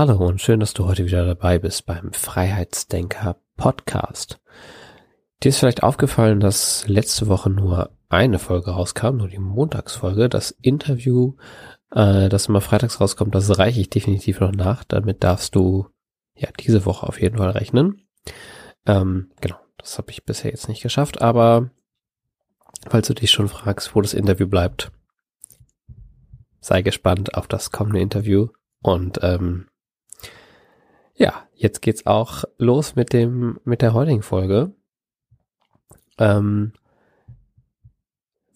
Hallo und schön, dass du heute wieder dabei bist beim Freiheitsdenker Podcast. Dir ist vielleicht aufgefallen, dass letzte Woche nur eine Folge rauskam, nur die Montagsfolge. Das Interview, äh, das immer freitags rauskommt, das reiche ich definitiv noch nach. Damit darfst du ja diese Woche auf jeden Fall rechnen. Ähm, genau, das habe ich bisher jetzt nicht geschafft, aber falls du dich schon fragst, wo das Interview bleibt, sei gespannt auf das kommende Interview und ähm, ja, jetzt geht's auch los mit dem, mit der heutigen Folge. Ähm,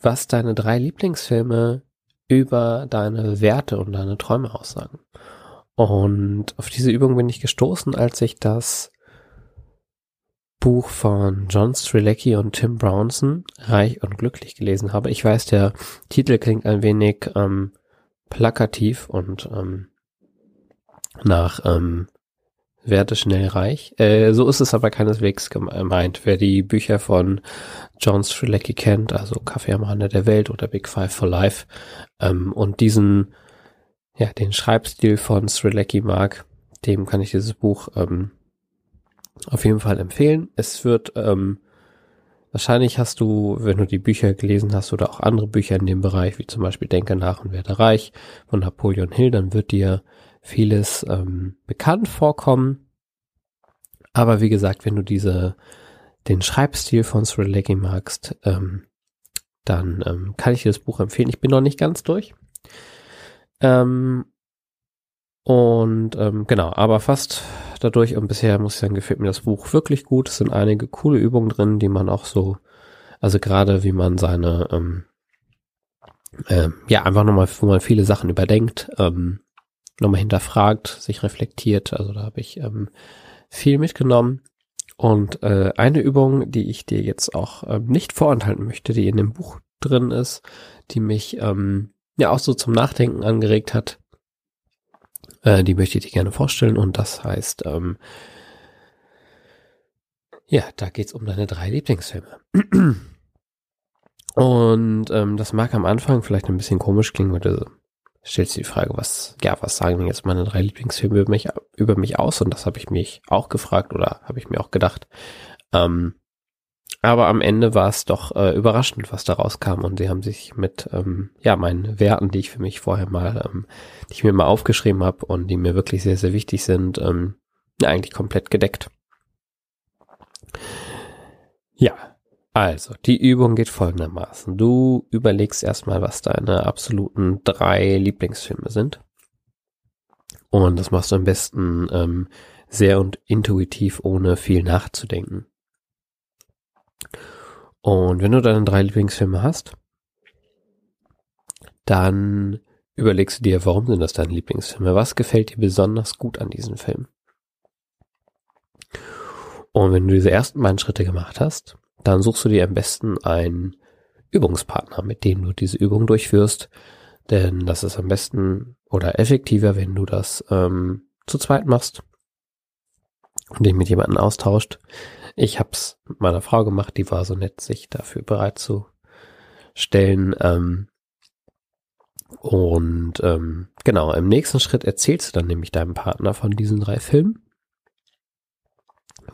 was deine drei Lieblingsfilme über deine Werte und deine Träume aussagen. Und auf diese Übung bin ich gestoßen, als ich das Buch von John Strilecki und Tim Brownson, Reich und Glücklich, gelesen habe. Ich weiß, der Titel klingt ein wenig ähm, plakativ und ähm, nach ähm, werde schnell reich. Äh, so ist es aber keineswegs gemeint. Wer die Bücher von John Strilecki kennt, also Kaffee am Rande der Welt oder Big Five for Life, ähm, und diesen, ja, den Schreibstil von Strilecki mag, dem kann ich dieses Buch ähm, auf jeden Fall empfehlen. Es wird, ähm, wahrscheinlich hast du, wenn du die Bücher gelesen hast oder auch andere Bücher in dem Bereich, wie zum Beispiel Denke nach und werde reich von Napoleon Hill, dann wird dir vieles ähm, bekannt vorkommen. Aber wie gesagt, wenn du diese den Schreibstil von Srilecki magst, ähm, dann ähm, kann ich dir das Buch empfehlen. Ich bin noch nicht ganz durch. Ähm, und ähm, genau, aber fast dadurch und bisher muss ich sagen, gefällt mir das Buch wirklich gut. Es sind einige coole Übungen drin, die man auch so, also gerade wie man seine, ähm, äh, ja, einfach nochmal, wo man viele Sachen überdenkt, ähm, nochmal hinterfragt, sich reflektiert. Also da habe ich ähm, viel mitgenommen. Und äh, eine Übung, die ich dir jetzt auch ähm, nicht vorenthalten möchte, die in dem Buch drin ist, die mich ähm, ja auch so zum Nachdenken angeregt hat, äh, die möchte ich dir gerne vorstellen. Und das heißt, ähm, ja, da geht's um deine drei Lieblingsfilme. Und ähm, das mag am Anfang vielleicht ein bisschen komisch klingen, weil du stellst du die Frage, was, ja, was sagen denn jetzt meine drei Lieblingsfilme über mich, über mich aus? Und das habe ich mich auch gefragt oder habe ich mir auch gedacht. Ähm, aber am Ende war es doch äh, überraschend, was da rauskam. Und sie haben sich mit ähm, ja meinen Werten, die ich für mich vorher mal, ähm, die ich mir mal aufgeschrieben habe und die mir wirklich sehr, sehr wichtig sind, ähm, eigentlich komplett gedeckt. Ja, also, die Übung geht folgendermaßen. Du überlegst erstmal, was deine absoluten drei Lieblingsfilme sind. Und das machst du am besten ähm, sehr und intuitiv, ohne viel nachzudenken. Und wenn du deine drei Lieblingsfilme hast, dann überlegst du dir, warum sind das deine Lieblingsfilme? Was gefällt dir besonders gut an diesen Film? Und wenn du diese ersten beiden Schritte gemacht hast, dann suchst du dir am besten einen Übungspartner, mit dem du diese Übung durchführst. Denn das ist am besten oder effektiver, wenn du das ähm, zu zweit machst und dich mit jemandem austauscht. Ich hab's mit meiner Frau gemacht, die war so nett, sich dafür bereit zu stellen. Ähm, und ähm, genau, im nächsten Schritt erzählst du dann nämlich deinem Partner von diesen drei Filmen,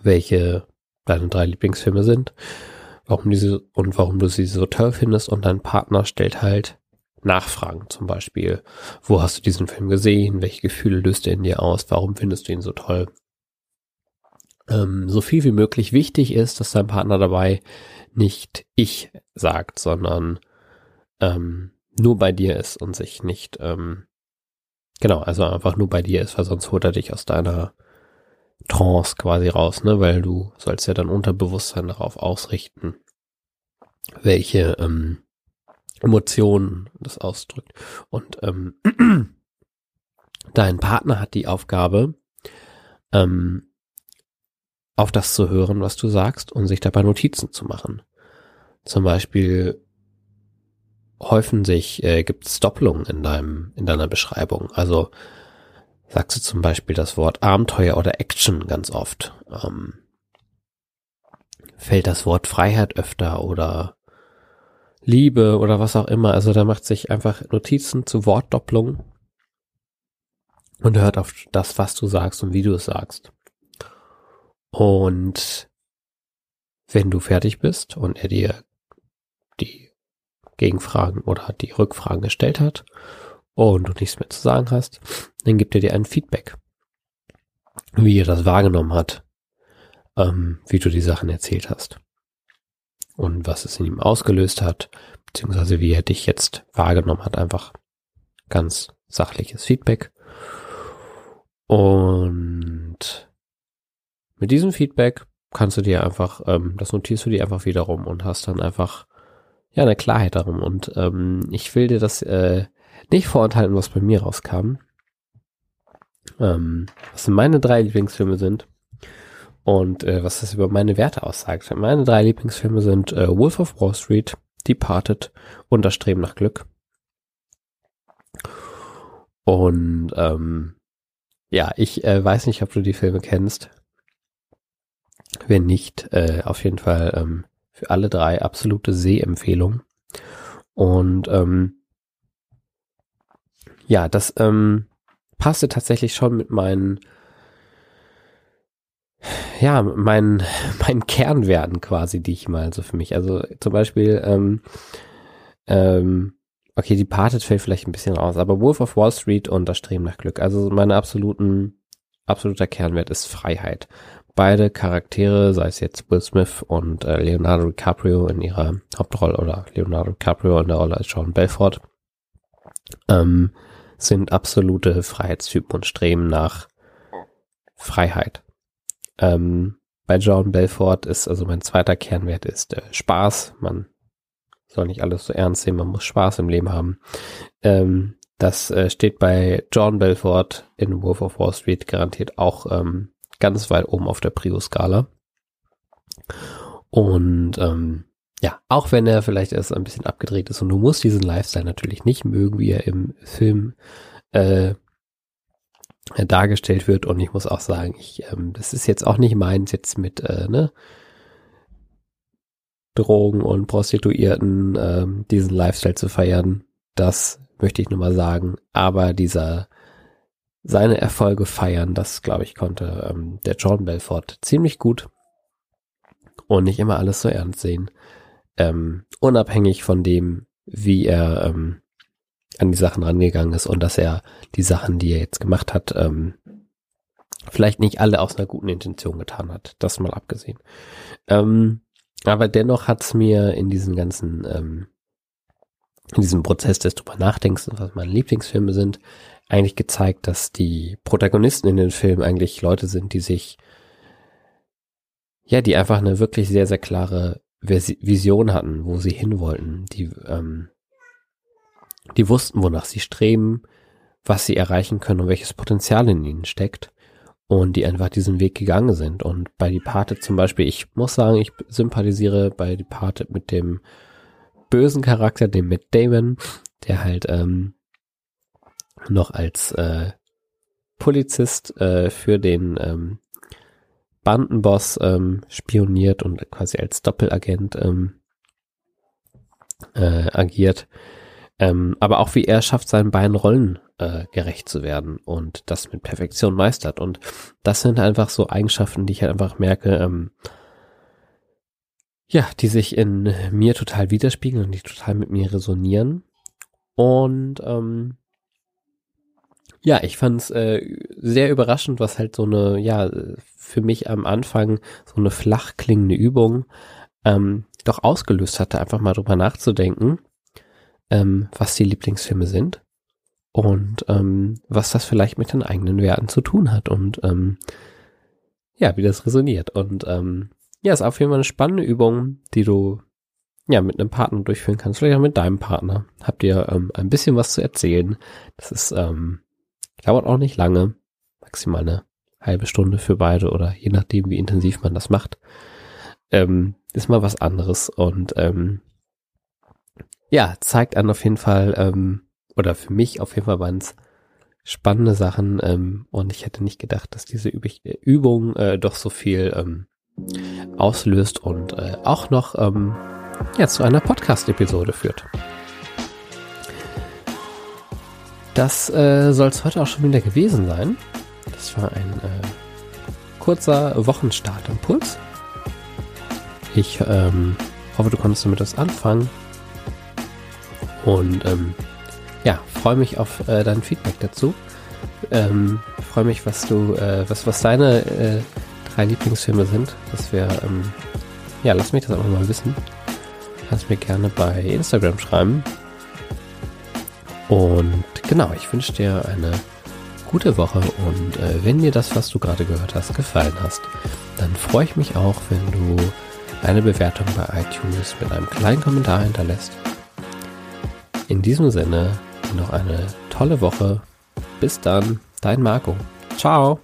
welche deine drei Lieblingsfilme sind, warum diese und warum du sie so toll findest und dein Partner stellt halt Nachfragen zum Beispiel. Wo hast du diesen Film gesehen? Welche Gefühle löst er in dir aus? Warum findest du ihn so toll? Ähm, so viel wie möglich wichtig ist, dass dein Partner dabei nicht ich sagt, sondern ähm, nur bei dir ist und sich nicht, ähm, genau, also einfach nur bei dir ist, weil sonst holt er dich aus deiner Trance quasi raus, ne? Weil du sollst ja dann Unterbewusstsein darauf ausrichten, welche ähm, Emotionen das ausdrückt. Und ähm, dein Partner hat die Aufgabe, ähm, auf das zu hören, was du sagst und sich dabei Notizen zu machen. Zum Beispiel häufen sich, äh, gibt es Doppelungen in deinem, in deiner Beschreibung. Also sagst du zum Beispiel das Wort Abenteuer oder Action ganz oft. Ähm, fällt das Wort Freiheit öfter oder Liebe oder was auch immer. Also da macht sich einfach Notizen zu Wortdopplungen und hört auf das, was du sagst und wie du es sagst. Und wenn du fertig bist und er dir die Gegenfragen oder die Rückfragen gestellt hat und du nichts mehr zu sagen hast, dann gibt er dir ein Feedback, wie er das wahrgenommen hat, ähm, wie du die Sachen erzählt hast und was es in ihm ausgelöst hat, beziehungsweise wie er dich jetzt wahrgenommen hat, einfach ganz sachliches Feedback. Und mit diesem Feedback kannst du dir einfach, ähm, das notierst du dir einfach wiederum und hast dann einfach ja eine Klarheit darum. Und ähm, ich will dir das äh, nicht vorenthalten, was bei mir rauskam. Ähm, was meine drei Lieblingsfilme sind und äh, was das über meine Werte aussagt. Meine drei Lieblingsfilme sind äh, Wolf of Wall Street, Departed und Das Streben nach Glück. Und ähm, ja, ich äh, weiß nicht, ob du die Filme kennst. Wenn nicht, äh, auf jeden Fall ähm, für alle drei absolute Sehempfehlung. Und ähm, ja, das ähm, passte tatsächlich schon mit meinen ja, meinen mein Kernwerten quasi, die ich mal so für mich, also zum Beispiel, ähm, ähm, okay, die Parted fällt vielleicht ein bisschen raus, aber Wolf of Wall Street und das Streben nach Glück, also meine absoluten, absoluter Kernwert ist Freiheit. Beide Charaktere, sei es jetzt Will Smith und äh, Leonardo DiCaprio in ihrer Hauptrolle oder Leonardo DiCaprio in der Rolle als Sean Belfort, ähm, sind absolute Freiheitstypen und streben nach Freiheit. Ähm, bei John Belfort ist, also mein zweiter Kernwert ist äh, Spaß. Man soll nicht alles so ernst sehen, man muss Spaß im Leben haben. Ähm, das äh, steht bei John Belfort in Wolf of Wall Street garantiert auch ähm, ganz weit oben auf der Prio-Skala. Und ähm, ja, auch wenn er vielleicht erst ein bisschen abgedreht ist und du musst diesen Lifestyle natürlich nicht mögen, wie er im Film äh, dargestellt wird. Und ich muss auch sagen, ich, ähm, das ist jetzt auch nicht meins jetzt mit äh, ne, Drogen und Prostituierten ähm, diesen Lifestyle zu feiern. Das möchte ich nur mal sagen. Aber dieser seine Erfolge feiern, das glaube ich konnte ähm, der John Belfort ziemlich gut und nicht immer alles so ernst sehen. Ähm, unabhängig von dem, wie er ähm, an die Sachen rangegangen ist und dass er die Sachen, die er jetzt gemacht hat, ähm, vielleicht nicht alle aus einer guten Intention getan hat. Das mal abgesehen. Ähm, aber dennoch hat es mir in diesen ganzen, ähm, in diesem Prozess des drüber nachdenkst, was meine Lieblingsfilme sind, eigentlich gezeigt, dass die Protagonisten in den Filmen eigentlich Leute sind, die sich, ja, die einfach eine wirklich sehr, sehr klare Vision hatten, wo sie hin wollten, die ähm, die wussten, wonach sie streben, was sie erreichen können und welches Potenzial in ihnen steckt und die einfach diesen Weg gegangen sind. Und bei Departed zum Beispiel, ich muss sagen, ich sympathisiere bei Departed mit dem bösen Charakter, dem Matt Damon, der halt ähm, noch als äh, Polizist äh, für den ähm, Bandenboss ähm, spioniert und quasi als Doppelagent ähm, äh, agiert. Ähm, aber auch wie er schafft, seinen beiden Rollen äh, gerecht zu werden und das mit Perfektion meistert. Und das sind einfach so Eigenschaften, die ich halt einfach merke, ähm, ja, die sich in mir total widerspiegeln und die total mit mir resonieren. Und ähm, ja, ich fand es äh, sehr überraschend, was halt so eine, ja, für mich am Anfang so eine flach klingende Übung ähm, doch ausgelöst hatte, einfach mal drüber nachzudenken ähm, was die Lieblingsfilme sind und ähm, was das vielleicht mit den eigenen Werten zu tun hat und ähm, ja, wie das resoniert. Und ähm, ja, ist auf jeden Fall eine spannende Übung, die du ja mit einem Partner durchführen kannst, vielleicht auch mit deinem Partner. Habt ihr ähm, ein bisschen was zu erzählen. Das ist, ähm, dauert auch nicht lange, maximal eine halbe Stunde für beide oder je nachdem, wie intensiv man das macht, ähm, ist mal was anderes und ähm, ja, zeigt an auf jeden Fall, ähm, oder für mich auf jeden Fall waren es spannende Sachen ähm, und ich hätte nicht gedacht, dass diese Üb Übung äh, doch so viel ähm, auslöst und äh, auch noch ähm, ja, zu einer Podcast-Episode führt. Das äh, soll es heute auch schon wieder gewesen sein. Das war ein äh, kurzer Wochenstart-Impuls. Ich ähm, hoffe, du konntest damit was anfangen. Und ähm, ja, freue mich auf äh, dein Feedback dazu. Ähm, freue mich, was du, äh, was, was deine äh, drei Lieblingsfilme sind. Das wäre, ähm, ja, lass mich das auch mal wissen. Kannst mir gerne bei Instagram schreiben. Und genau, ich wünsche dir eine gute Woche und äh, wenn dir das, was du gerade gehört hast, gefallen hast, dann freue ich mich auch, wenn du eine Bewertung bei iTunes mit einem kleinen Kommentar hinterlässt. In diesem Sinne noch eine tolle Woche. Bis dann, dein Marco. Ciao.